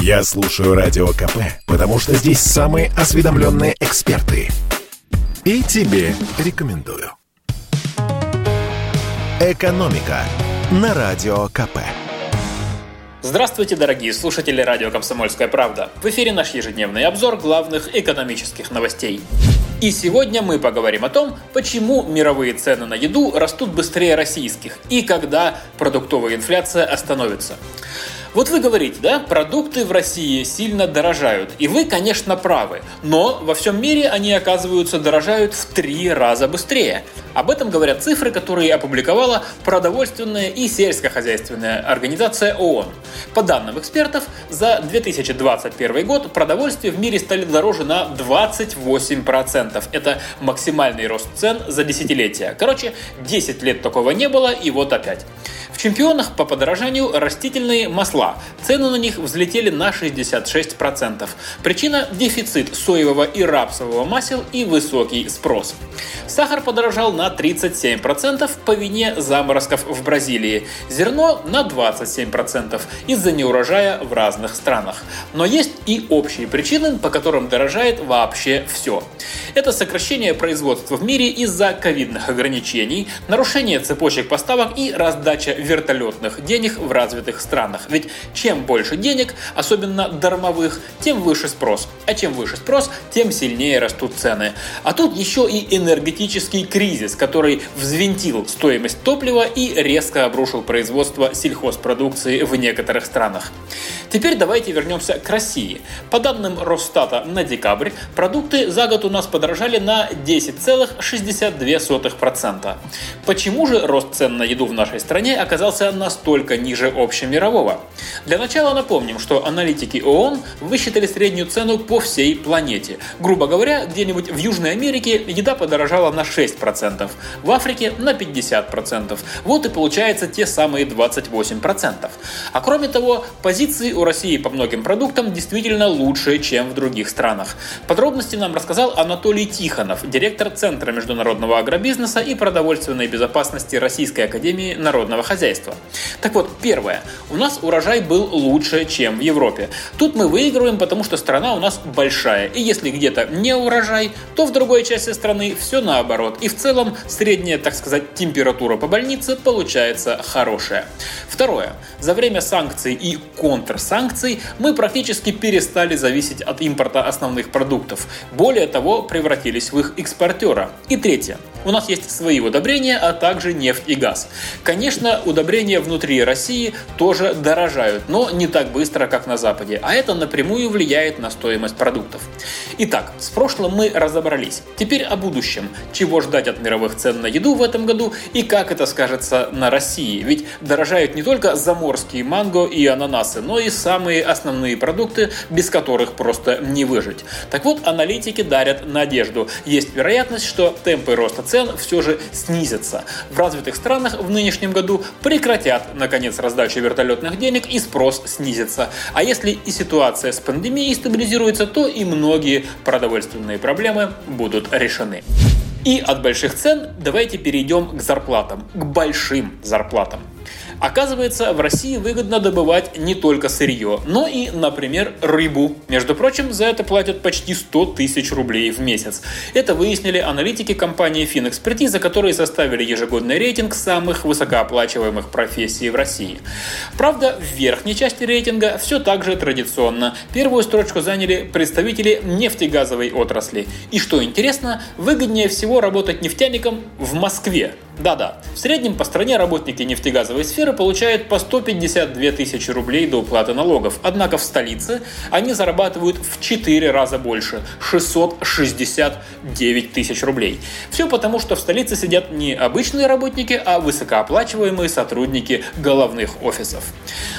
Я слушаю Радио КП, потому что здесь самые осведомленные эксперты. И тебе рекомендую. «Экономика» на Радио КП. Здравствуйте, дорогие слушатели радио «Комсомольская правда». В эфире наш ежедневный обзор главных экономических новостей. И сегодня мы поговорим о том, почему мировые цены на еду растут быстрее российских и когда продуктовая инфляция остановится. Вот вы говорите, да, продукты в России сильно дорожают. И вы, конечно, правы. Но во всем мире они, оказываются, дорожают в три раза быстрее. Об этом говорят цифры, которые опубликовала продовольственная и сельскохозяйственная организация ООН. По данным экспертов, за 2021 год продовольствие в мире стали дороже на 28%. Это максимальный рост цен за десятилетия. Короче, 10 лет такого не было, и вот опять. В чемпионах по подорожанию растительные масла. Цены на них взлетели на 66%. Причина – дефицит соевого и рапсового масел и высокий спрос. Сахар подорожал на 37% по вине заморозков в Бразилии. Зерно на 27% из-за неурожая в разных странах. Но есть и общие причины, по которым дорожает вообще все. Это сокращение производства в мире из-за ковидных ограничений, нарушение цепочек поставок и раздача вертолетных денег в развитых странах. Ведь чем больше денег, особенно дармовых, тем выше спрос. А чем выше спрос, тем сильнее растут цены. А тут еще и энергетический кризис, который взвинтил стоимость топлива и резко обрушил производство сельхозпродукции в некоторых странах. Теперь давайте вернемся к России. По данным Росстата на декабрь, продукты за год у нас подорожали на 10,62%. Почему же рост цен на еду в нашей стране оказался настолько ниже общемирового. Для начала напомним, что аналитики ООН высчитали среднюю цену по всей планете. Грубо говоря, где-нибудь в Южной Америке еда подорожала на 6%, в Африке на 50%. Вот и получается те самые 28%. А кроме того, позиции у России по многим продуктам действительно лучше, чем в других странах. Подробности нам рассказал Анатолий Тихонов, директор Центра международного агробизнеса и продовольственной безопасности Российской Академии народного хозяйства. Так вот, первое. У нас урожай был лучше, чем в Европе. Тут мы выигрываем, потому что страна у нас большая. И если где-то не урожай, то в другой части страны все наоборот. И в целом средняя, так сказать, температура по больнице получается хорошая. Второе. За время санкций и контрсанкций мы практически перестали зависеть от импорта основных продуктов. Более того, превратились в их экспортера. И третье. У нас есть свои удобрения, а также нефть и газ. Конечно, удобрения внутри России тоже дорожают, но не так быстро, как на Западе, а это напрямую влияет на стоимость продуктов. Итак, с прошлым мы разобрались. Теперь о будущем. Чего ждать от мировых цен на еду в этом году и как это скажется на России? Ведь дорожают не только заморские манго и ананасы, но и самые основные продукты, без которых просто не выжить. Так вот, аналитики дарят надежду. Есть вероятность, что темпы роста цен все же снизятся. В развитых странах в нынешнем году прекратят, наконец, раздачу вертолетных денег и спрос снизится. А если и ситуация с пандемией стабилизируется, то и многие продовольственные проблемы будут решены. И от больших цен давайте перейдем к зарплатам, к большим зарплатам. Оказывается, в России выгодно добывать не только сырье, но и, например, рыбу. Между прочим, за это платят почти 100 тысяч рублей в месяц. Это выяснили аналитики компании Финэкспертиза, которые составили ежегодный рейтинг самых высокооплачиваемых профессий в России. Правда, в верхней части рейтинга все так же традиционно. Первую строчку заняли представители нефтегазовой отрасли. И что интересно, выгоднее всего работать нефтяником в Москве, да-да, в среднем по стране работники нефтегазовой сферы получают по 152 тысячи рублей до уплаты налогов. Однако в столице они зарабатывают в 4 раза больше – 669 тысяч рублей. Все потому, что в столице сидят не обычные работники, а высокооплачиваемые сотрудники головных офисов.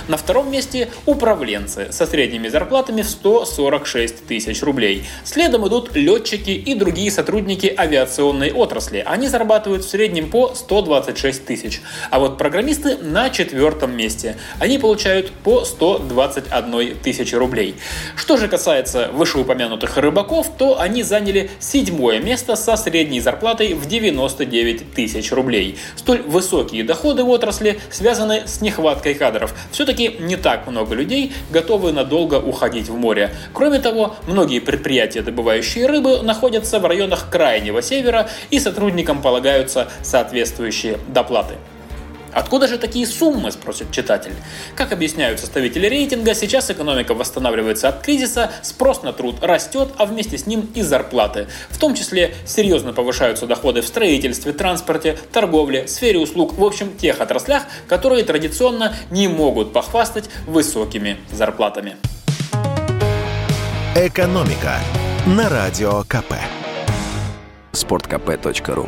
На втором месте управленцы со средними зарплатами в 146 тысяч рублей. Следом идут летчики и другие сотрудники авиационной отрасли. Они зарабатывают в среднем по по 126 тысяч. А вот программисты на четвертом месте. Они получают по 121 тысячи рублей. Что же касается вышеупомянутых рыбаков, то они заняли седьмое место со средней зарплатой в 99 тысяч рублей. Столь высокие доходы в отрасли связаны с нехваткой кадров. Все-таки не так много людей готовы надолго уходить в море. Кроме того, многие предприятия, добывающие рыбы, находятся в районах крайнего севера и сотрудникам полагаются соответствующие доплаты. Откуда же такие суммы, спросит читатель? Как объясняют составители рейтинга, сейчас экономика восстанавливается от кризиса, спрос на труд растет, а вместе с ним и зарплаты. В том числе серьезно повышаются доходы в строительстве, транспорте, торговле, сфере услуг, в общем, тех отраслях, которые традиционно не могут похвастать высокими зарплатами. Экономика на радио КП. Спорткп.ру